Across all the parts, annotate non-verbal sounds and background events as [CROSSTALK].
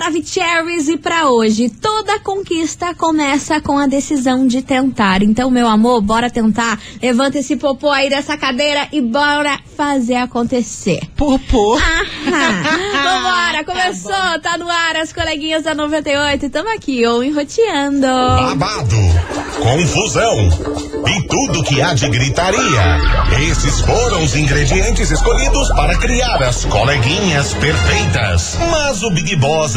Maravicheries e para hoje, toda conquista começa com a decisão de tentar. Então, meu amor, bora tentar. Levanta esse popô aí dessa cadeira e bora fazer acontecer. Popô? [LAUGHS] Vambora, começou, tá no ar as coleguinhas da 98 e tamo aqui, ou enroteando. Babado, confusão e tudo que há de gritaria. Esses foram os ingredientes escolhidos para criar as coleguinhas perfeitas. Mas o Big Boss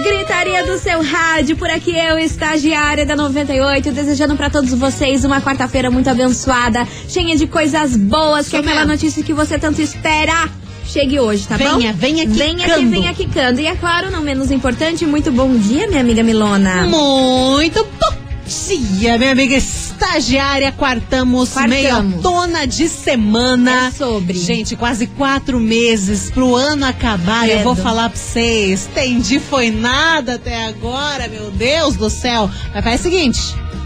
Gritaria do seu rádio, por aqui eu, estagiária da 98, desejando para todos vocês uma quarta-feira muito abençoada, cheia de coisas boas, que é aquela notícia que você tanto espera. Chegue hoje, tá bom? Venha, venha Venha que quicando. venha quicando. E é claro, não menos importante, muito bom dia, minha amiga Milona. Muito bom dia, minha amiga estagiária. Quartamos, Quartamos. meia tona de semana. É sobre. Gente, quase quatro meses pro ano acabar. Eu Credo. vou falar pra vocês. Entendi, foi nada até agora, meu Deus do céu. Mas faz o seguinte: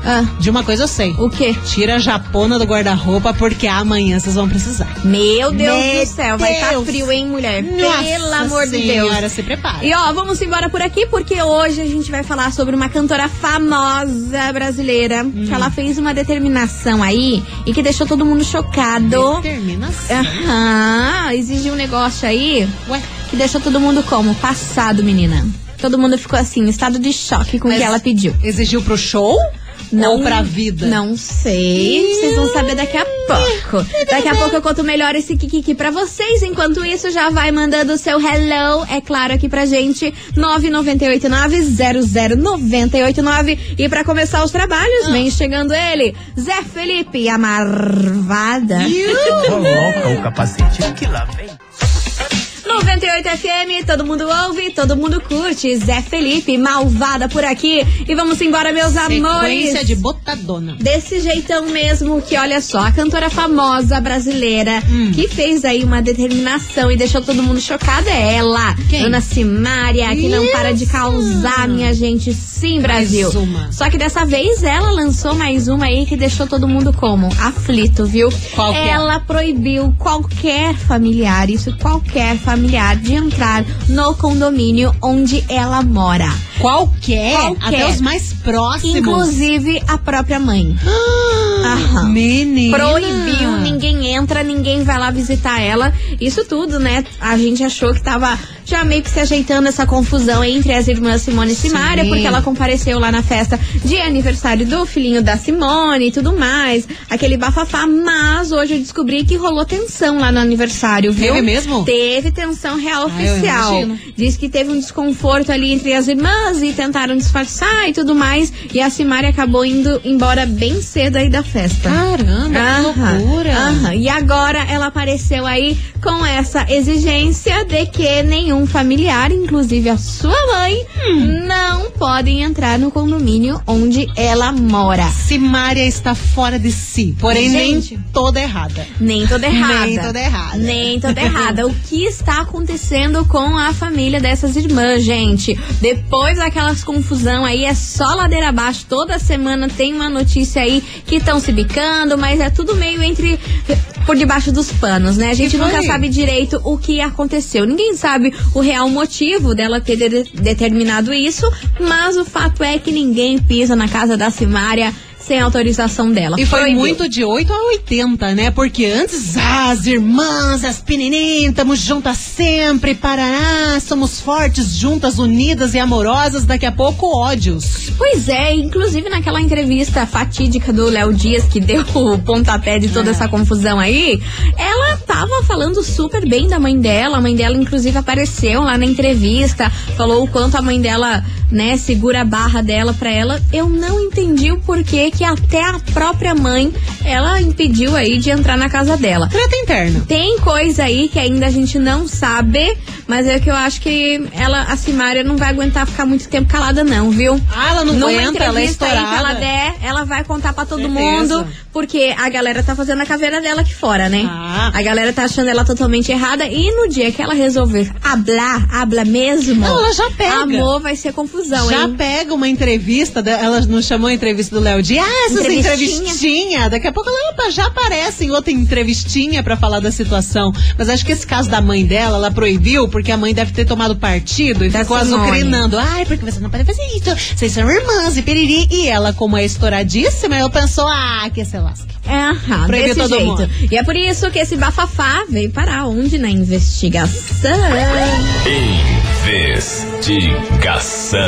Ah, de uma coisa eu sei. o quê? Tira a japona do guarda-roupa, porque amanhã vocês vão precisar. Meu Deus Meu do céu, vai estar Deus. frio, hein, mulher? Pelo Nossa amor de Deus. Senhora, se prepara. E ó, vamos embora por aqui porque hoje a gente vai falar sobre uma cantora famosa brasileira Hum. que ela fez uma determinação aí e que deixou todo mundo chocado. Determinação. Aham, exigiu um negócio aí Ué, que deixou todo mundo como? Passado, menina. Todo mundo ficou assim, em estado de choque com o que ela pediu. exigiu pro show? Ou pra vida? Não sei. Vocês vão saber daqui a pouco. Daqui a pouco eu conto melhor esse Kikiki pra vocês. Enquanto isso, já vai mandando o seu hello, é claro, aqui pra gente. 998900989. E pra começar os trabalhos, vem chegando ele, Zé Felipe, a marvada. Coloca o capacete que lá vem. 98 FM, todo mundo ouve, todo mundo curte. Zé Felipe, malvada por aqui. E vamos embora, meus amores. Sequência de botadona. Desse jeitão mesmo, que olha só, a cantora famosa brasileira Hum. que fez aí uma determinação e deixou todo mundo chocado é ela, Quem? Ana Simária, que não para de Isso. causar, minha gente, sim, Brasil. uma. Só que dessa vez ela lançou mais uma aí que deixou todo mundo como? Aflito, viu? Qual que é? ela proibiu qualquer familiar, isso qualquer familiar, de entrar no condomínio onde ela mora. Qualquer, Qualquer. até os mais próximos. Inclusive a própria mãe. Aham. Menina. Proibiu, ninguém entra, ninguém vai lá visitar ela. Isso tudo, né? A gente achou que tava já meio que se ajeitando essa confusão entre as irmãs Simone e Simária, Sim. porque ela compareceu lá na festa de aniversário do filhinho da Simone e tudo mais. Aquele bafafá, mas hoje eu descobri que rolou tensão lá no aniversário, viu? Teve mesmo? Teve tensão real Ah, oficial. imagino. Diz que teve um desconforto ali entre as irmãs e tentaram disfarçar e tudo mais. E a Simária acabou indo embora bem cedo aí da festa. Caramba, que loucura. aham. E agora ela apareceu aí com essa exigência de que nenhum familiar, inclusive a sua mãe, Hum. não podem entrar no condomínio onde ela mora. Simária está fora de si, porém Gente. nem toda errada. Nem toda errada. Nem toda errada. Nem toda errada. O que está acontecendo com a família dessas irmãs, gente? Depois daquelas confusão aí, é só ladeira abaixo. Toda semana tem uma notícia aí que estão se bicando, mas é tudo meio entre. Por debaixo dos panos, né? A gente nunca sabe direito o que aconteceu. Ninguém sabe o real motivo dela ter de- determinado isso, mas o fato é que ninguém pisa na casa da Simária sem autorização dela. E foi Proibiu. muito de 8 a 80, né? Porque antes, as irmãs, as pequenininhas, estamos juntas sempre, parará, somos fortes, juntas, unidas e amorosas, daqui a pouco ódios. Pois é, inclusive naquela entrevista fatídica do Léo Dias, que deu [LAUGHS] o pontapé de toda essa confusão aí, ela tava falando super bem da mãe dela. A mãe dela, inclusive, apareceu lá na entrevista, falou o quanto a mãe dela, né, segura a barra dela pra ela. Eu não entendi o porquê que até a própria mãe ela impediu aí de entrar na casa dela. Treta interna. Tem coisa aí que ainda a gente não sabe, mas é que eu acho que ela, a Simária, não vai aguentar ficar muito tempo calada, não, viu? Ah, ela não Numa aguenta, ela é entrevista aí que ela estourada. der, ela vai contar pra todo Certeza. mundo, porque a galera tá fazendo a caveira dela aqui fora, né? Ah. A galera tá achando ela totalmente errada e no dia que ela resolver hablar, habla mesmo. Não, ela já pega. Amor, vai ser confusão, Já hein? pega uma entrevista, ela não chamou a entrevista do Léo de, ah, essas Entrevistinha. entrevistinhas. Daqui a pouco ela já aparece em outra entrevistinha pra falar da situação. Mas acho que esse caso da mãe dela, ela proibiu porque a mãe deve ter tomado partido e ficou azucrinando. Ai, porque você não pode fazer isso. Vocês são irmãs e piriri. E ela, como é estouradíssima, ela pensou, ah, que se lasque. Aham, Proibiu desse todo jeito. mundo. E é por isso que esse bafafá veio parar onde? Na investigação. Investigação.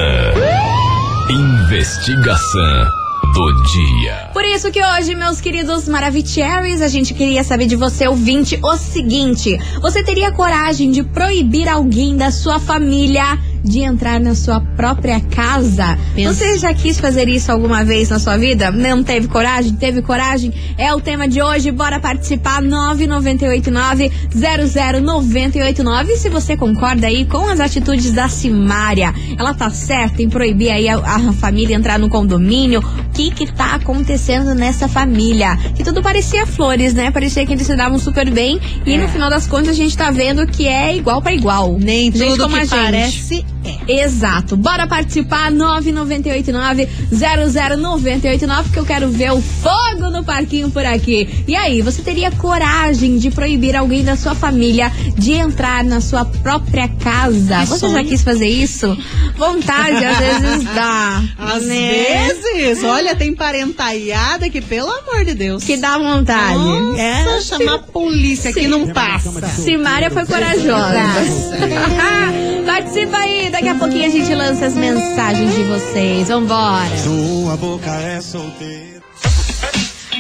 Investigação do dia. Por isso que hoje, meus queridos Maravicheries, a gente queria saber de você, ouvinte, o seguinte: você teria coragem de proibir alguém da sua família de entrar na sua própria casa? Pensa. Você já quis fazer isso alguma vez na sua vida? Não teve coragem? Teve coragem? É o tema de hoje. Bora participar 9989-00989. Se você concorda aí com as atitudes da Simária, ela tá certa em proibir aí a, a família entrar no condomínio. O que que tá acontecendo nessa família? Que tudo parecia flores, né? Parecia que eles se davam super bem e no final das contas a gente tá vendo que é igual pra igual. Nem Gente tudo como a que gente. parece é. Exato. Bora participar 9989-00989 que eu quero ver o fogo no parquinho por aqui. E aí, você teria coragem de proibir alguém da sua família de entrar na sua própria casa? Que você já sonho. quis fazer isso? Vontade às vezes dá. [LAUGHS] Às né? vezes, olha, tem parentaiada que, pelo amor de Deus. Que dá vontade. Nossa, É, chamar a polícia que Sim. não passa. Simária foi corajosa. [LAUGHS] Participa aí, daqui a pouquinho a gente lança as mensagens de vocês. Vambora. Sua boca é solteira.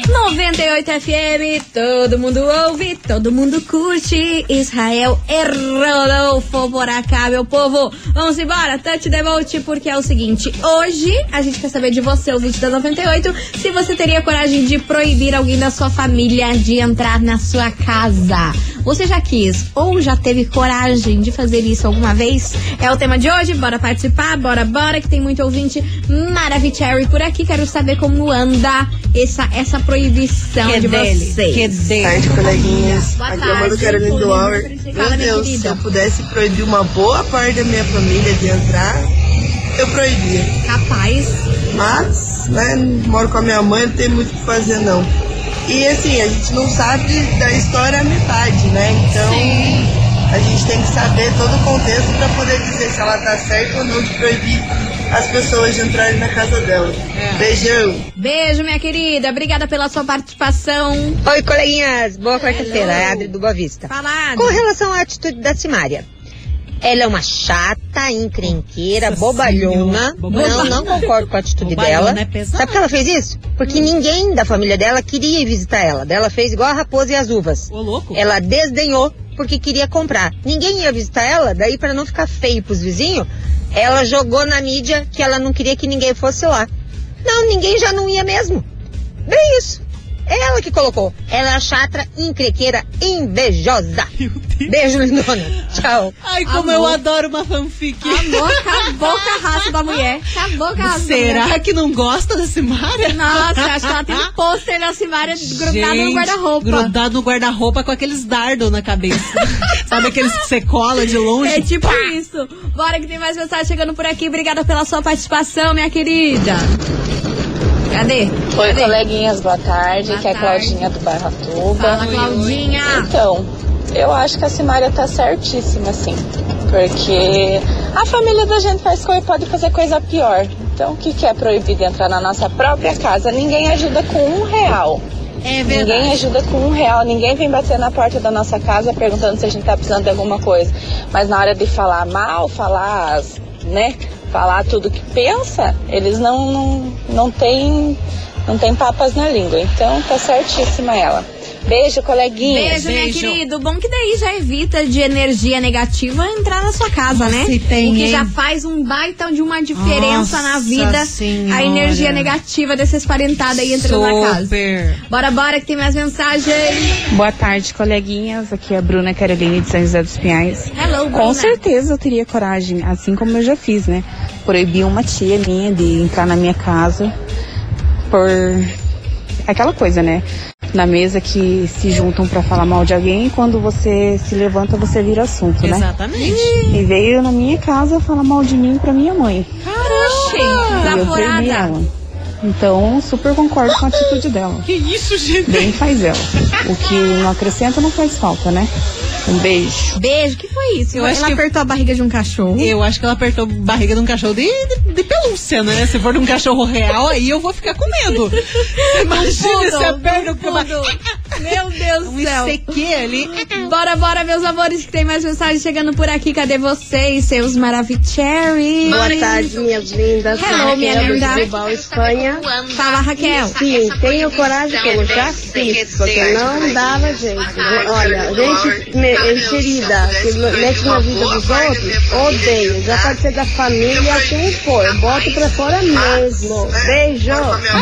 98 FM, todo mundo ouve, todo mundo curte. Israel Rodolfo por acá, meu povo. Vamos embora, touch the boat, porque é o seguinte: hoje a gente quer saber de você, o vídeo da 98, se você teria coragem de proibir alguém da sua família de entrar na sua casa. Você já quis ou já teve coragem de fazer isso alguma vez? É o tema de hoje, bora participar, bora, bora, que tem muito ouvinte Maravicherry por aqui. Quero saber como anda essa, essa proibição Que de dele, vocês. que dele. tarde, coleguinhas. Boa Aqui é tarde, Carolina do Paulinha. Auer. Fala, Meu Deus, querida. se eu pudesse proibir uma boa parte da minha família de entrar, eu proibia. Capaz. Mas, né, moro com a minha mãe, não tem muito o que fazer não. E assim, a gente não sabe da história a metade, né? Então a gente tem que saber todo o contexto para poder dizer se ela tá certa ou não de proibir as pessoas de entrarem na casa dela. Beijão! Beijo, minha querida. Obrigada pela sua participação. Oi, coleguinhas. Boa quarta-feira. É a Adri do Boa Vista. Falado. Com relação à atitude da Simária. Ela é uma chata, encrenqueira, bobalhona. Não, não concordo com a atitude Bobalhona dela. é. Sabe por que ela fez isso? Porque ninguém da família dela queria ir visitar ela. Ela fez igual a raposa e as uvas. Ô, louco. Ela desdenhou porque queria comprar. Ninguém ia visitar ela, daí para não ficar feio pros vizinhos, ela jogou na mídia que ela não queria que ninguém fosse lá. Não, ninguém já não ia mesmo. Bem isso. É ela que colocou. Ela é chatra, encrequeira, invejosa. Beijo, lindona. Tchau. Ai, como Amor. eu adoro uma fanfic. Amor, acabou com a raça da mulher. Acabou com a raça da mulher. Será que não gosta da Simária? Nossa, acho que ela tem um [LAUGHS] pôster da Simária grudado no guarda-roupa. Grudado no guarda-roupa com aqueles dardos na cabeça. [LAUGHS] Sabe aqueles que você cola de longe? É tipo isso. Bora que tem mais mensagem chegando por aqui. Obrigada pela sua participação, minha querida. Cadê? Oi, Cadê? coleguinhas, boa tarde. Boa Aqui é a. Claudinha do bairro Atuba. Fala, Claudinha. Então, eu acho que a Simária tá certíssima, sim. Porque a família da gente faz coisa pode fazer coisa pior. Então, o que, que é proibido entrar na nossa própria casa? Ninguém ajuda com um real. É Ninguém ajuda com um real, ninguém vem bater na porta da nossa casa perguntando se a gente tá precisando de alguma coisa. Mas na hora de falar mal, falar, as- né, falar tudo que pensa, eles não, não, não tem não tem papas na língua. Então tá certíssima ela. Beijo, coleguinha. Beijo, minha Beijo. querido. Bom que daí já evita de energia negativa entrar na sua casa, né? Se tem, o que hein? já faz um baita de uma diferença Nossa na vida. Senhora. A energia negativa desses parentados aí entrando na casa. Super. Bora, bora, que tem mais mensagem. Boa tarde, coleguinhas. Aqui é a Bruna Caroline de São José dos Pinhais. Hello, Bruna. Com certeza eu teria coragem, assim como eu já fiz, né? Proibir uma tia minha de entrar na minha casa por aquela coisa, né? Na mesa que se juntam pra falar mal de alguém e quando você se levanta você vira assunto, né? Exatamente. E veio na minha casa falar mal de mim pra minha mãe. Oxi, E eu desaforada. ela. Então, super concordo com a atitude dela. Que isso, gente? Bem faz ela. O que não acrescenta não faz falta, né? Um beijo. Beijo, que foi isso? Eu acho Ela que- apertou a barriga de um cachorro. Eu acho que ela apertou a barriga de um cachorro de, de, de pelúcia, né? Se for de um cachorro real, aí eu vou ficar com medo. [LAUGHS] Imagina se aperta com uma... Meu Deus do um céu. ICQ ali. Bora, bora, meus amores, que tem mais mensagem chegando por aqui. Cadê vocês, seus maravicheries? Boa tarde, minhas lindas. Hello, minha Raquel, linda. de Bilbao, Espanha. Fala, Raquel. Sim, tenho coragem como já fiz, porque não dava jeito. Olha, gente enxerida, que mete na vida dos outros, odeio. Já pode ser da família, quem for. Boto pra fora mesmo. Beijo.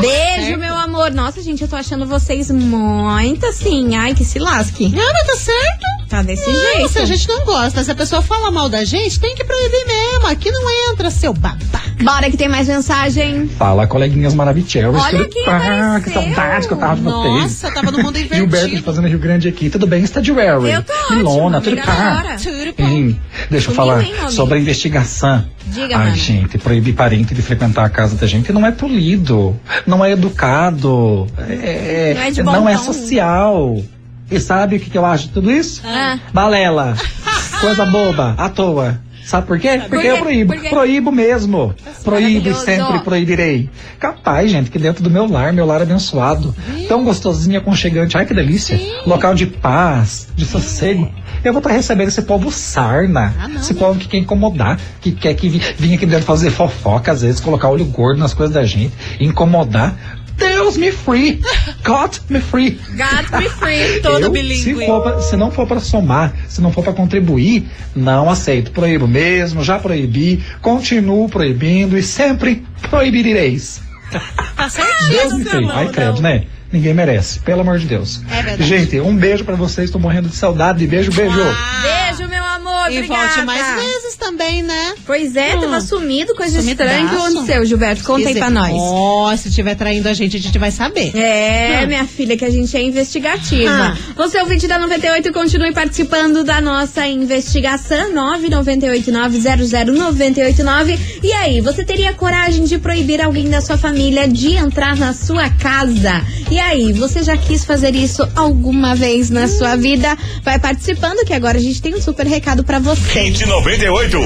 Beijo, meu amor. Nossa, gente, eu tô achando vocês muito assim. Ai, que se lasque. Não, mas tá certo. Tá desse Não, jeito. se a gente não gosta, se a pessoa fala mal da gente, tem que proibir mesmo. Aqui não entra, seu babaca. Bora que tem mais mensagem. Fala, coleguinhas maravilhosas. Olha pá, apareceu. que saudade que eu tava de vocês. Nossa, tava no mundo [LAUGHS] Gilberto invertido. fazendo Rio Grande aqui. Tudo bem, Stadwell? Eu tô ótima, Ilona, tudo hora. Tudo. Hein, deixa eu falar hein, sobre a investigação. Diga, Ai, mano. gente, proibir parente de frequentar a casa da gente não é polido, não é educado, é, Não é de bom não é social. E sabe o que, que eu acho de tudo isso? Ah. Balela. [LAUGHS] Coisa boba, à toa. Sabe por quê? Porque quê? eu proíbo. Por quê? Proíbo mesmo. Proíbo e sempre proibirei. Capaz, gente, que dentro do meu lar, meu lar abençoado. Tão gostosinho, aconchegante. Ai, que delícia. Local de paz, de sossego. Eu vou estar recebendo esse povo sarna. esse povo que quer incomodar, que quer que vi- vir aqui dentro fazer fofoca, às vezes, colocar olho gordo nas coisas da gente, incomodar. Deus me free. God me free. God be free. Todo Eu, bilíngue. Se, pra- se não for para somar, se não for para contribuir, não aceito. Proíbo mesmo, já proibi, continuo proibindo e sempre proibireireis. Tá certinho. Deus me free. Ai, credo, né? Ninguém merece, pelo amor de Deus. É verdade. Gente, um beijo pra vocês, tô morrendo de saudade. Beijo, beijo. Beijo, meu. E Obrigada. volte mais vezes também, né? Pois é, tava sumido, coisa Sumidaço. estranha. O que aconteceu, Gilberto? Conta aí pra nós. Ó, se tiver traindo a gente, a gente vai saber. É, Hum. minha filha, que a gente é investigativa. Ah. Você, ouvinte da 98, continue participando da nossa investigação. 998900989. E aí, você teria coragem de proibir alguém da sua família de entrar na sua casa? E aí, você já quis fazer isso alguma vez na sua vida? Vai participando, que agora a gente tem um super recado pra você. Hit 98.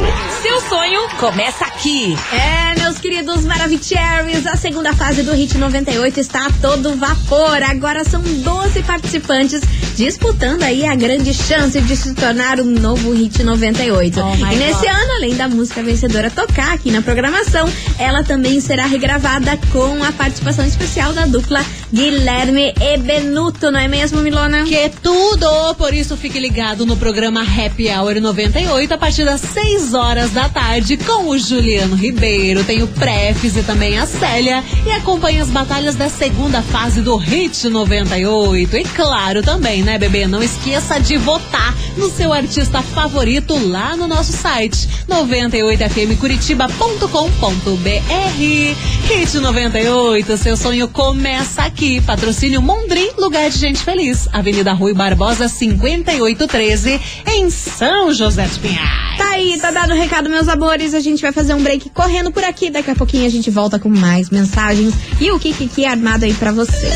Seu sonho começa aqui. É, meus queridos Maravicheries, a segunda fase do Hit 98 está a todo vapor. Agora são 12 participantes disputando aí a grande chance de se tornar um novo Hit 98. Oh e nesse God. ano, além da música vencedora tocar aqui na programação, ela também será regravada com a participação especial da dupla Guilherme e Benuto, não é mesmo, Milona? Que tudo! Por isso fique ligado no programa Happy Hour 98 a partir das 6 horas da tarde com o Juliano Ribeiro. Tem o Prefis e também a Célia. E acompanhe as batalhas da segunda fase do Hit 98. E claro também, né, bebê? Não esqueça de votar no seu artista favorito lá no nosso site 98fmcuritiba.com.br. Hit 98, seu sonho começa aqui. Patrocínio Mondrim, lugar de gente feliz. Avenida Rui Barbosa 5813, em São José dos Pinhais. Tá aí, tá dado o recado, meus amores. A gente vai fazer um break correndo por aqui. Daqui a pouquinho a gente volta com mais mensagens e o que que é armado aí pra vocês.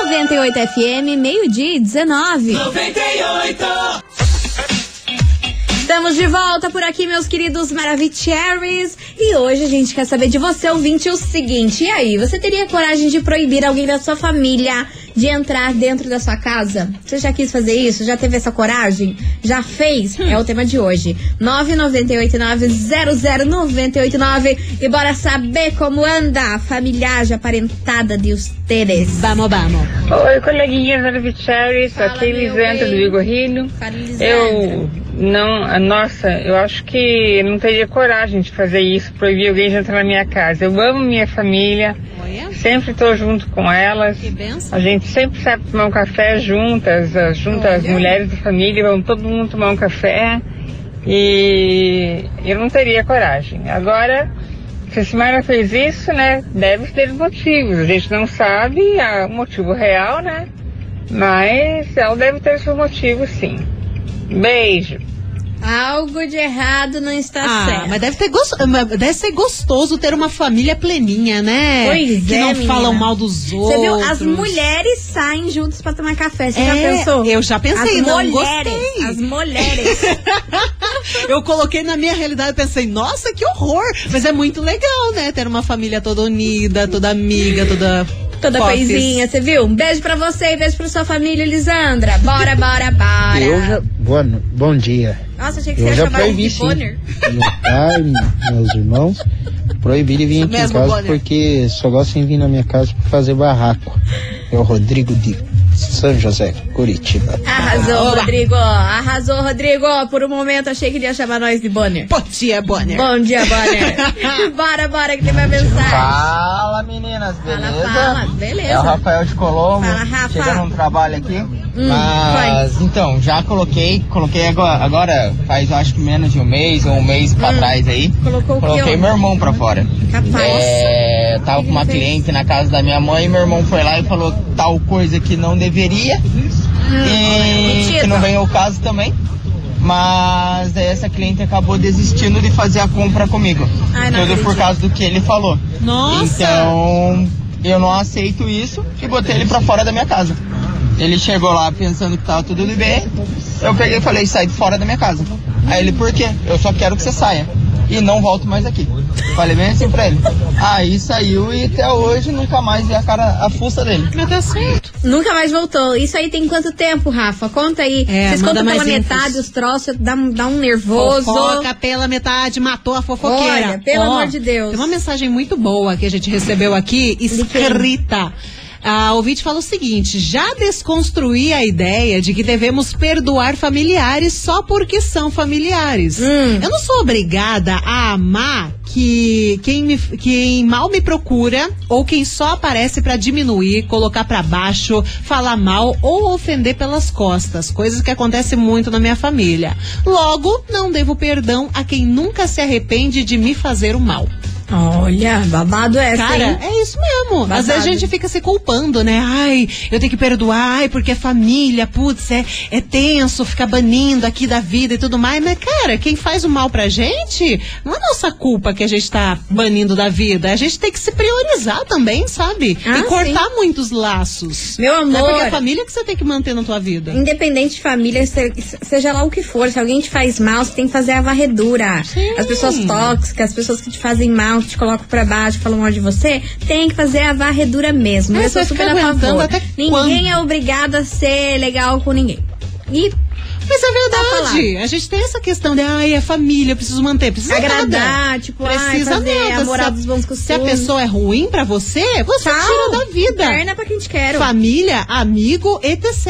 Noventa e oito FM, meio-dia e 19. Estamos de volta por aqui, meus queridos Maravicheries. E hoje a gente quer saber de você, ouvinte, o seguinte. E aí, você teria coragem de proibir alguém da sua família de entrar dentro da sua casa? Você já quis fazer isso? Já teve essa coragem? Já fez? É o tema de hoje. 998900989 e bora saber como anda a familiagem aparentada de ustedes. Vamos, vamos. Oi, coleguinhas da Vicherry, sou aqui Lisandra do Igor Rilho. Eu não, nossa, eu acho que eu não teria coragem de fazer isso, proibir alguém de entrar na minha casa. Eu amo minha família, sempre estou junto com elas. A gente sempre sai pra tomar um café juntas, as- juntas as mulheres da família, vamos todo mundo tomar um café. E eu não teria coragem. Agora, se a Simara fez isso, né, deve ter motivos. A gente não sabe o motivo real, né? Mas ela deve ter seu motivo, sim. Beijo. Algo de errado não está Ah, certo. mas deve, ter gos- mas deve ser gostoso ter uma família pleninha, né? Pois que é, não menina. falam mal dos Você outros. viu? As mulheres saem juntas pra tomar café. Você É, já pensou? eu já pensei, as não mulheres, gostei. As mulheres. [LAUGHS] Eu coloquei na minha realidade e pensei, nossa, que horror! Mas é muito legal, né? Ter uma família toda unida, toda amiga, toda. Toda fofes. coisinha, você viu? Um beijo pra você e beijo pra sua família, Lisandra. Bora, bora, bora. Eu já. Boa, no- bom dia. Nossa, achei que Eu você ia chamar proibi de sim. Bonner. Meu pai, meus irmãos, proibi de vir aqui em casa Bonner. porque só gostam de vir na minha casa pra fazer barraco. É o Rodrigo de São José, Curitiba. Arrasou, Oba. Rodrigo. Arrasou, Rodrigo. Por um momento achei que ele ia chamar nós de Bonner. Bom dia, Bonner. Bom dia, Bonner. [LAUGHS] bora, bora, que tem uma mensagem. Fala meninas, beleza? fala, beleza. É o Rafael de Colombo, Fala, Rafa. chegando no trabalho aqui. Hum, Mas então, já coloquei, coloquei agora, agora faz eu acho que menos de um mês ou um mês pra trás aí. Hum. Colocou Coloquei meu irmão pra fora. Capaz. É, tava com uma cliente na casa da minha mãe, meu irmão foi lá e falou tal coisa que não deveria. e mentira. que não vem ao caso também. Mas daí essa cliente acabou desistindo de fazer a compra comigo. Ai, não Tudo por acredito. causa do que ele falou. Nossa! Então, eu não aceito isso e botei ele pra fora da minha casa. Ele chegou lá pensando que tava tudo bem. Eu peguei e falei, sai fora da minha casa. Aí ele, por quê? Eu só quero que você saia. E não volto mais aqui. Falei bem assim pra ele. Aí saiu e até hoje nunca mais vi a cara, a fuça dele. Mas tá certo. Nunca mais voltou. Isso aí tem quanto tempo, Rafa? Conta aí. É, Vocês contam pela infos. metade os troços, dá, um- dá um nervoso. Fofoca pela metade, matou a fofoqueira. Olha, pelo Ó, amor de Deus. Tem uma mensagem muito boa que a gente recebeu aqui, escrita. A ouvinte fala o seguinte: já desconstruí a ideia de que devemos perdoar familiares só porque são familiares. Hum. Eu não sou obrigada a amar que quem, me- quem mal me procura ou quem só aparece pra diminuir, colocar pra baixo, falar mal ou ofender pelas costas, coisas que acontecem muito na minha família. Logo, não devo perdão a quem nunca se arrepende de me fazer o mal. Olha, babado essa, Cara, hein? é isso mesmo. Às Babado. vezes a gente fica se culpando, né? Ai, eu tenho que perdoar, ai, porque é família, putz, é, é tenso ficar banindo aqui da vida e tudo mais. Mas, cara, quem faz o mal pra gente, não é nossa culpa que a gente tá banindo da vida. A gente tem que se priorizar também, sabe? Ah, e cortar muitos laços. Meu Não é amor. porque é a família que você tem que manter na tua vida. Independente de família, se- seja lá o que for, se alguém te faz mal, você tem que fazer a varredura. As pessoas tóxicas, as pessoas que te fazem mal, que te colocam pra baixo, falam mal de você, tem que fazer a varredura mesmo. É, Eu sou super a favor. Ninguém quando? é obrigado a ser legal com ninguém. E Mas é Tá verdade. A gente tem essa questão de, ai, é família, eu preciso manter. Precisa Agradar, nada. tipo, ai, precisa fazer nada. a moral Se dos bons Se a costumes. pessoa é ruim pra você, você Tchau. tira da vida. Perna pra quem te quer. Família, amigo, etc.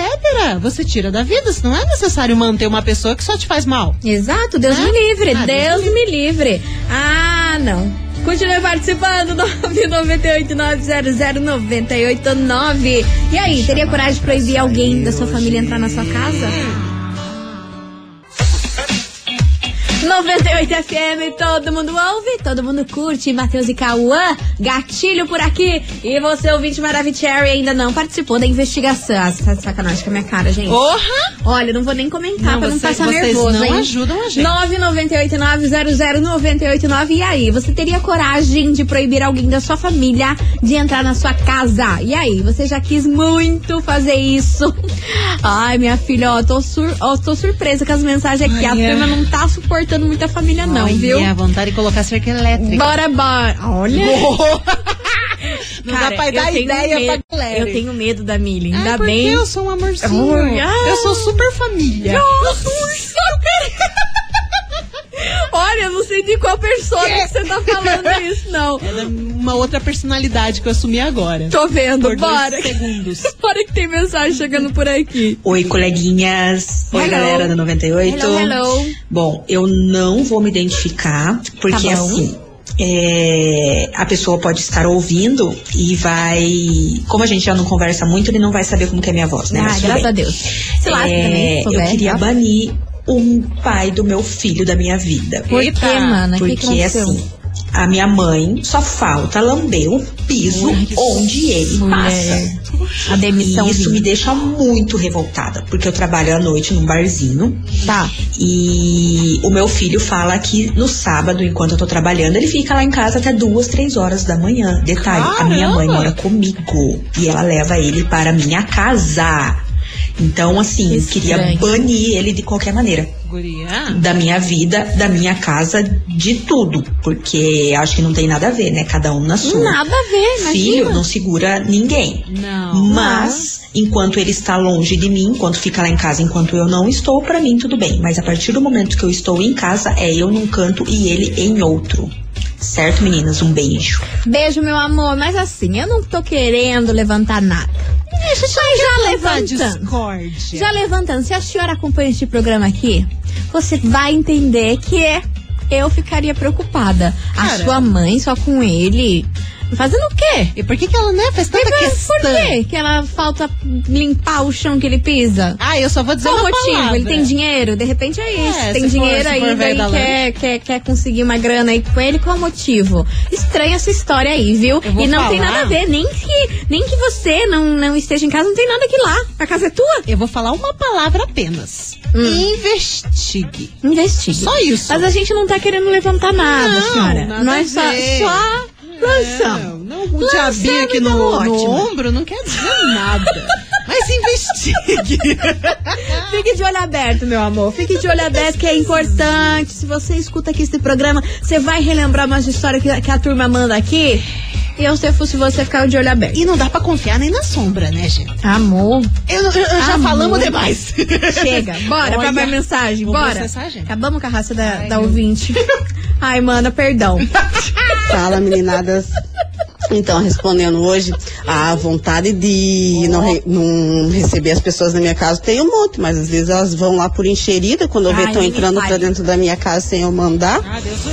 Você tira da vida. Não é necessário manter uma pessoa que só te faz mal. Exato, Deus Né? me livre, Ah, Deus me livre. Ah, não. Continue participando, [LAUGHS] 998900989. E aí, teria coragem de proibir alguém da sua família entrar na sua casa? 98 FM, todo mundo ouve, todo mundo curte. Matheus e Cauã, gatilho por aqui. E você, ouvinte Maravicherry, ainda não participou da investigação. Ah, tá de sacanagem com a minha cara, gente. Porra! Olha, não vou nem comentar Não, pra não você- passar vocês nervoso, não hein? ajudam a gente. 998900989. E aí, você teria coragem de proibir alguém da sua família de entrar na sua casa? E aí, você já quis muito fazer isso? [LAUGHS] Ai, minha filha, ó, tô, sur ó, tô surpresa com as mensagens aqui. a Ai, é. turma não tá suportando muita família, não, Ai, viu? É a vontade de colocar cerca elétrica. Bora, bora. Olha. [LAUGHS] Não Cara, dá pra eu dar ideia medo, pra galera. Eu tenho medo da Milly, ainda É porque bem. eu sou um amorzinho. Ai. Eu sou super família. Nossa, Olha, eu não sei de qual persona que você tá falando isso, não. [LAUGHS] É da- uma outra personalidade que eu assumi agora. Tô vendo, Por bora. segundos. [LAUGHS] Bora que tem mensagem chegando por aqui. Oi, coleguinhas. Oi, Hello. galera da 98. Hello, hello. Bom, eu não vou me identificar, porque Tá assim. é, a pessoa pode estar ouvindo e vai. Como a gente já não conversa muito, ele não vai saber como que é a minha voz, né? Ah, graças bem. a Deus. Se É, também, se eu souber, queria tá? banir um pai do meu filho da minha vida. Por quê, mana? Que Porque que assim, a minha mãe só falta lamber o piso onde ele mulher. passa. A demissão E isso vinha. me deixa muito revoltada, porque eu trabalho à noite num barzinho. Tá. E o meu filho fala que no sábado, enquanto eu tô trabalhando, ele fica lá em casa até duas, três horas da manhã. Detalhe, a minha mãe Caramba! mora comigo e ela leva ele para minha casa. Então, assim, Que queria estranho. banir ele de qualquer maneira. Guria. Da minha vida, da minha casa, de tudo. Porque acho que não tem nada a ver, né? Cada um na sua. Nada a ver, imagina. Filho não segura ninguém. Não. Mas, enquanto ele está longe de mim, enquanto fica lá em casa, enquanto eu não estou, pra mim tudo bem. Mas a partir do momento que eu estou em casa, é eu num canto e ele em outro. Certo, meninas? Um beijo. Beijo, meu amor. Mas assim, eu não tô querendo levantar nada. Deixa já Essa levantando. discórdia. Já levantando. Se a senhora acompanha este programa aqui, você vai entender que eu ficaria preocupada. A sua mãe só com ele. Fazendo o quê? E por que, que ela né, faz tanta Por- questão? Por quê que ela falta limpar o chão que ele pisa? Ah, eu só vou dizer Qual o uma motivo? palavra. Ele tem dinheiro? De repente é isso. É, tem for- dinheiro aí, da quer, quer, quer conseguir uma grana aí com ele. Qual o motivo? Estranha essa história aí, viu? E não tem falar. nada a ver. Nem que, nem que você não, não esteja em casa, não tem nada que ir lá. A casa é tua. Eu vou falar uma palavra apenas. Investigue. Investigue. Só isso. Mas a gente não tá querendo levantar nada, Não, senhora. nada Nós a só, só Não, não, o diabinho aqui no, no ombro não quer dizer nada. Mas investigue. [LAUGHS] Fique de olho aberto, meu amor. Fique de olho aberto, que é importante. Se você escuta aqui esse programa, você vai relembrar umas histórias que, que a turma manda aqui. E eu, se fosse você, ficar de olho aberto. E não dá pra confiar nem na sombra, né, gente? Amor. Eu, eu- eu já Amor. falamos demais. Chega, bora pra Olha, mais mensagem, vou bora. Acabamos com a raça da, da ouvinte. Ai, mana, perdão. [LAUGHS] Fala, meninadas. Então, respondendo hoje, a vontade de não, re- não receber as pessoas na minha casa tem um monte, mas às vezes elas vão lá por encherida, quando eu Ai, estão entrando pra dentro da minha casa sem eu mandar.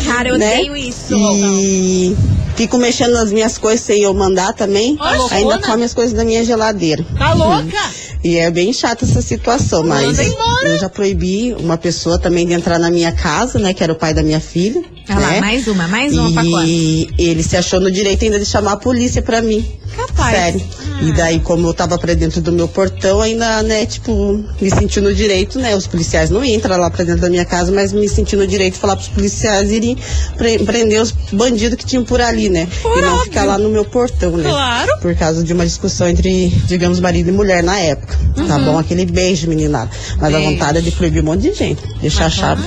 Cara, eu né? odeio isso. E fico mexendo nas minhas coisas sem eu mandar também. Loucona? Ainda come as coisas da minha geladeira. Tá louca? E é bem chata essa situação, mas eu já proibi uma pessoa também de entrar na minha casa, né? Que era o pai da minha filha. Olha lá, né? mais uma, mais uma pra quanto? E ele se achou no direito ainda de chamar a polícia pra mim. Capaz. Sério. E daí, como eu tava pra dentro do meu portão, ainda, né, tipo, me senti no direito, né? Os policiais não entram lá pra dentro da minha casa, mas me senti no direito de falar pros policiais irem pre- prender os bandidos que tinham por ali, né? e não ficar lá no meu portão, né? Claro. Por causa de uma discussão entre, digamos, marido e mulher na época. Tá Uhum. bom? Aquele beijo, meninada. Mas Beijo. a vontade é de proibir um monte de gente. Deixar a chave.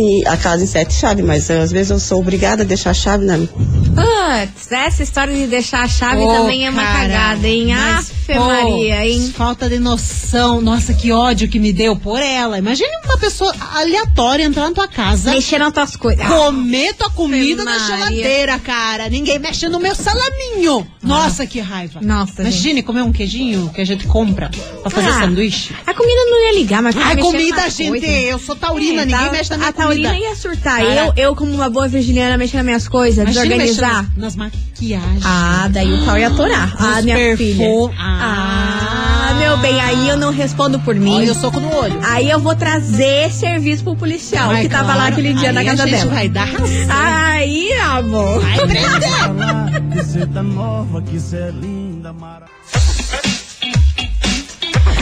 E a casa em sete chaves, mas eh, às vezes eu sou obrigada a deixar a chave, né? Putz, essa história de deixar a chave Ô, também é uma cara, cagada, hein? mas, Afe pô, Maria, hein? Falta de noção. Nossa, que ódio que me deu por ela. Imagine uma pessoa aleatória entrar na tua casa. Mexer nas tuas coisas. Comer tua comida na Maria. geladeira, cara. Ninguém mexe no meu salaminho. Nossa, que raiva. Nossa, Imagine comer um queijinho que a gente compra pra fazer Ah, sanduíche. A comida não ia ligar, mas mexer comida, nas gente. coisas. Eu sou taurina, É, ninguém tá- mexe na minha A taurina comida. ia surtar. Cara. Eu, eu, como uma boa virginiana, mexendo nas minhas coisas, Imagine desorganizar. mexendo nas maquiagens. Ah, daí o pau ia atorar. Ah, minha perfumes. filha. Ah. Ah, meu bem, aí eu não respondo por mim. Olha o soco no olho. Aí eu vou trazer serviço pro policial Ai, que tava claro. lá aquele dia Aí na a casa gente dela. vai dar razão. Aí, amor. Vai prender. Falar de ser [LAUGHS] tão nova, que ser linda, maravilhosa.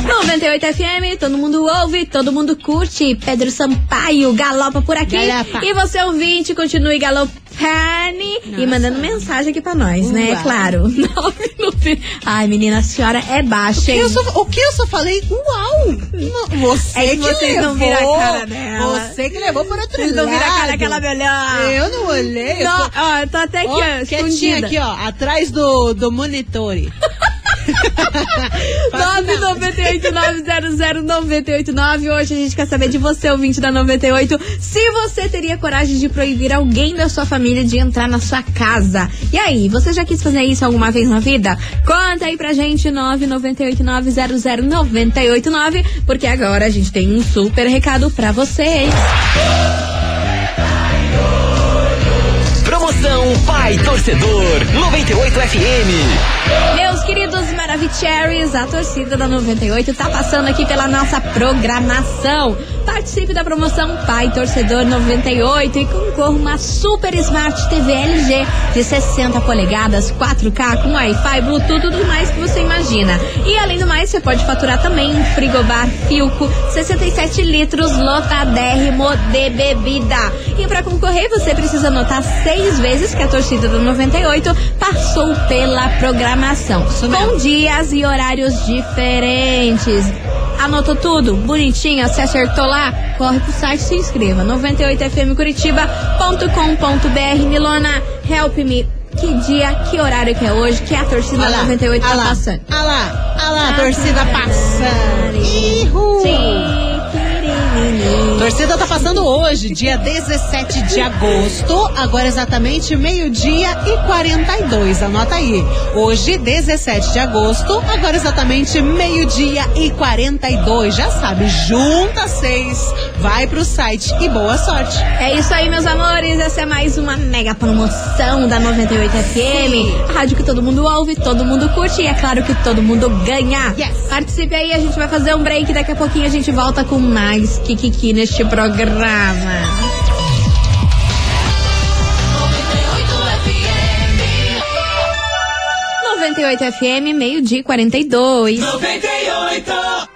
98 FM, todo mundo ouve, todo mundo curte. Pedro Sampaio galopa por aqui. Galopa. E você ouvinte, continue galo- Honey. E mandando mensagem aqui pra nós, né? Uau. Claro. [LAUGHS] Ai, menina, a senhora é baixa, hein? Eu só- o que eu só falei? Uau! Não, Você É que que vocês não levou, viram a cara dela. Você que levou por outro Vocês lado. não viram a cara que ela me olhou. Eu não olhei. eu Não, tô- ó, eu tô até aqui, Ó, ó, quietinha escondida. aqui, ó, atrás do, do monitor. [LAUGHS] 998900989. Hoje a gente quer saber de você, ouvinte da 98, se você teria coragem de proibir alguém da sua família de entrar na sua casa. E aí, você já quis fazer isso alguma vez na vida? Conta aí pra gente, 998900989, porque agora a gente tem um super recado pra vocês. Promoção Pai Torcedor 98 FM. Meus queridos Maravicheries, a torcida da 98 tá passando aqui pela nossa programação. Participe da promoção Pai Torcedor 98 e concorra uma Super Smart TV LG de 60 polegadas, 4K com Wi-Fi, Bluetooth, tudo mais que você imagina. E além do mais, você pode faturar também um frigobar Filco 67 litros lotadérrimo de bebida. E para concorrer, você precisa anotar seis vezes que a torcida do 98 passou pela programação, com dias e horários diferentes. Anotou tudo? Bonitinho? Se acertou lá? Corre pro site e se inscreva. 98fmcuritiba.com.br Milona, help me. Que dia, que horário que é hoje, que a torcida Olha lá, 98 tá olha lá, passando. olha lá, olha lá, a torcida passando. Ihu. Torcida tá passando hoje, dia 17 de agosto, agora exatamente meio-dia e 42. Anota aí. Hoje, 17 de agosto, agora exatamente meio-dia e 42. Já sabe, junta seis, vai pro site e boa sorte. É isso aí, meus amores. Essa é mais uma mega promoção da 98 FM. A rádio que todo mundo ouve, todo mundo curte e é claro que todo mundo ganha. Participe aí, a gente vai fazer um break. Daqui a pouquinho a gente volta com mais Kikiki neste programa. 98 FM, meio-dia e 42. 98.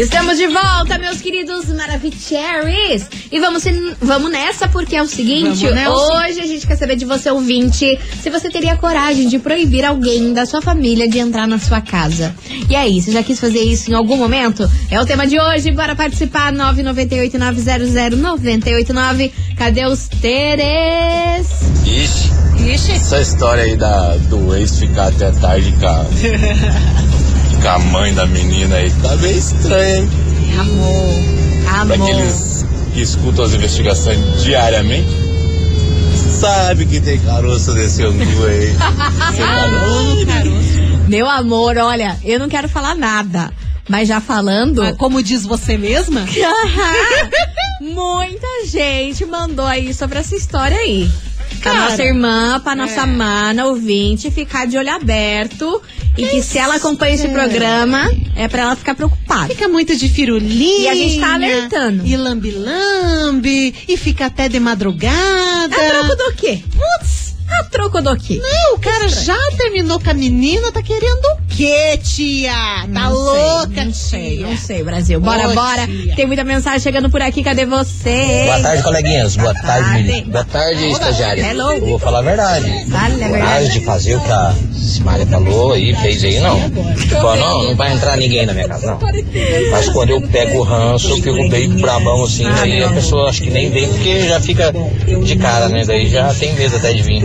Estamos de volta, meus queridos Maravicheries. E vamos, vamos nessa, porque é o seguinte: Vamos nessa. hoje a gente quer saber de você, ouvinte, se você teria coragem de proibir alguém da sua família de entrar na sua casa. E aí, você já quis fazer isso em algum momento? É o tema de hoje. Bora participar: 998-900-989. Cadê os Teres? Ixi, Ixi. essa história aí da, do ex ficar até tarde com a, [LAUGHS] com a mãe da menina aí tá bem estranho, hein? Amor. Pra Amor. aqueles que escutam as investigações diariamente, sabe que tem caroço desse angu aí. [LAUGHS] Você tá louco? Meu amor, olha, eu não quero falar nada. Mas já falando. Ah, como diz você mesma? [LAUGHS] Muita gente mandou aí sobre essa história aí. Pra Cara, nossa irmã, pra nossa é. mana ouvinte, ficar de olho aberto. E que se ela acompanha esse é. programa, é pra ela ficar preocupada. Fica muito de firulinha. E a gente tá alertando. E lambi-lambi. E fica até de madrugada. A troco do quê? Putz. A troco do quê? Não, o cara já terminou com a menina, tá querendo o quê, tia? Tá Não sei, louca, não sei, tia? não sei, Brasil. Bora, Ô, bora. tia. Tem muita mensagem chegando por aqui. Cadê você? Boa tarde, coleguinhas. Boa tarde, tarde. menino. Boa tarde, estagiária. Hello. Eu vou falar a verdade. Fala a verdade. De fazer o que a Simária falou aí, fez aí, não. Tipo, não, não vai entrar ninguém na minha casa, não. Mas quando eu pego o ranço, eu fico bem brabão assim, aí a pessoa acho que nem vem, porque já fica de cara, né? Daí já tem medo até de vir.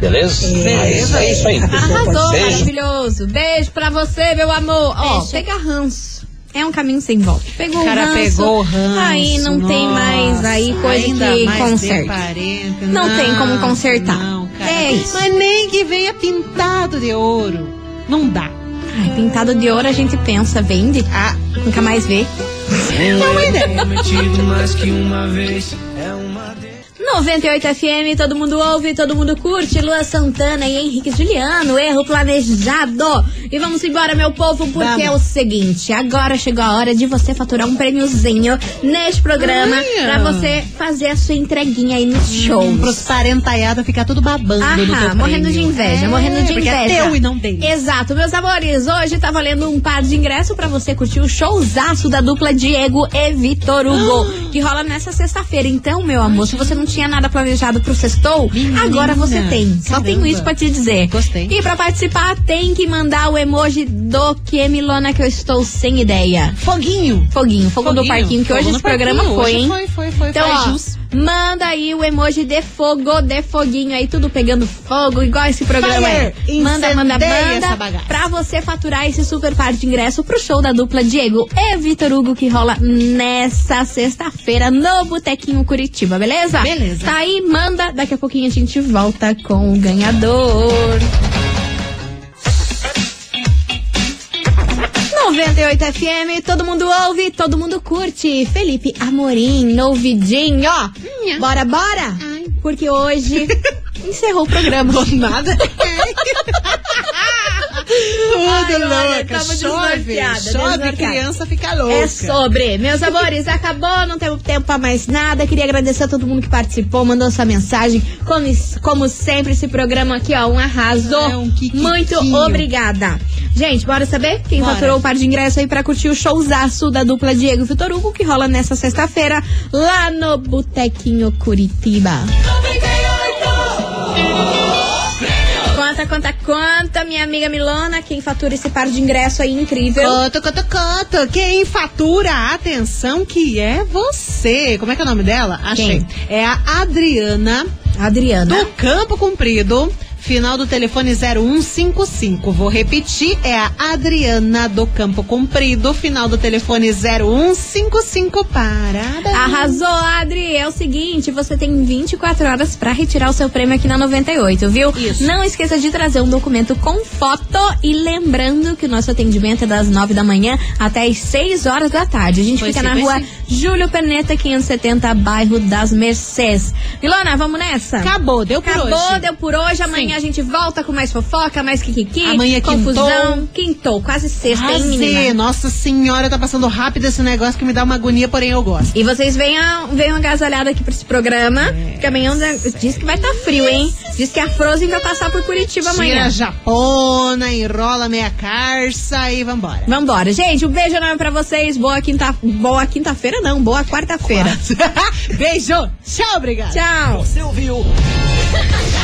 Beleza? Mas é isso aí. Arrasou, Beijo. maravilhoso. Beijo pra você, meu amor. Ó, pega ranço. É um caminho sem volta. Pegou O cara o ranço. pegou o ranço. Aí não tem mais aí Nossa, coisa ainda que conserta. de parente. Não tem como consertar. Não, cara. É isso. Mas nem que venha pintado de ouro. Não dá. Ai, pintado de ouro a gente pensa, vende. Ah, Nunca mais vê. Prometido mais que uma vez. É uma 98 FM, todo mundo ouve, todo mundo curte. Lua Santana e Henrique Juliano, erro planejado. E vamos embora, meu povo, porque Vamos. é o seguinte: agora chegou a hora de você faturar um prêmiozinho neste programa Ai, pra você fazer a sua entreguinha aí nos shows. Hum, pros parentaiados ficar tudo babando no Aham, morrendo de inveja, É, morrendo de porque inveja. é teu e não dele. Exato, meus amores. Hoje tá valendo um par de ingresso pra você curtir o showzaço da dupla Diego e Vitor Hugo, que rola nessa sexta-feira. Então, meu amor, se você não tinha nada planejado pro sextou, agora você tem. Só caramba. tenho isso pra te dizer. Gostei. E pra participar, tem que mandar o emoji do que, Milona, que eu estou sem ideia. Foguinho. Foguinho, fogo do Foguinho. parquinho, que Fogo hoje esse programa parquinho. foi, Hoje hein? foi, foi, foi, Então, ó. Manda aí o emoji de fogo, de foguinho aí, tudo pegando fogo, igual esse programa Fire. aí. Manda, manda, manda, pra você faturar esse super par de ingresso pro show da dupla Diego e Vitor Hugo, que rola nessa sexta-feira no Botequinho Curitiba, beleza? Beleza. Tá aí, manda, daqui a pouquinho a gente volta com o ganhador. 98 FM, todo mundo ouve, todo mundo curte. Felipe Amorim, novidinho, ó. Bora, bora! Porque hoje [LAUGHS] encerrou o programa. nada. [LAUGHS] Ai, Tudo olha, louca. tamo Chove, chove, criança fica louca. É sobre. Meus amores, acabou, não temos tempo pra mais nada. Queria agradecer a todo mundo que participou, mandou sua mensagem. Como, como sempre, esse programa aqui, ó, um arraso. É um. Muito obrigada. Gente, bora saber quem Bora. faturou o par de ingresso aí pra curtir o showzaço da dupla Diego e Vitor Hugo, que rola nessa sexta-feira lá no Botequinho Curitiba. Conta, conta, conta, minha amiga Milona, quem fatura esse par de ingresso aí incrível. Conta, conta, conta. Quem fatura, atenção, que é você. Como é que é o nome dela? Achei. Quem? É a Adriana. Adriana. Do Campo Comprido. Final do telefone 0155. Vou repetir, é a Adriana do Campo Comprido. Final do telefone 0155. Parada. Arrasou, Adri! É o seguinte, você tem 24 horas pra retirar o seu prêmio aqui na 98, viu? Isso. Não esqueça de trazer um documento com foto e lembrando que o nosso atendimento é das 9 da manhã até as 6 horas da tarde. A gente Pois fica sim, na rua sim. Júlio Perneta, 570, bairro das Mercês. Milona, vamos nessa? Acabou, deu por Acabou, hoje. deu por hoje. Amanhã a gente volta com mais fofoca, mais kikiki. Amanhã confusão. Quintou, quase sexta, hein, Arrasei. menina? Nossa senhora, tá passando rápido esse negócio que me dá uma agonia, porém eu gosto. E vocês venham, venham agasalhado aqui pra esse programa. Que amanhã diz que vai estar frio, hein? Diz que a Frozen vai passar por Curitiba Tira amanhã. a japona, enrola meia carça e vambora. Vambora. Gente, um beijo enorme pra vocês. Boa quinta, boa quinta-feira, não. Boa quarta-feira. [LAUGHS] Beijo. Tchau, obrigada. Tchau. Você ouviu? [LAUGHS]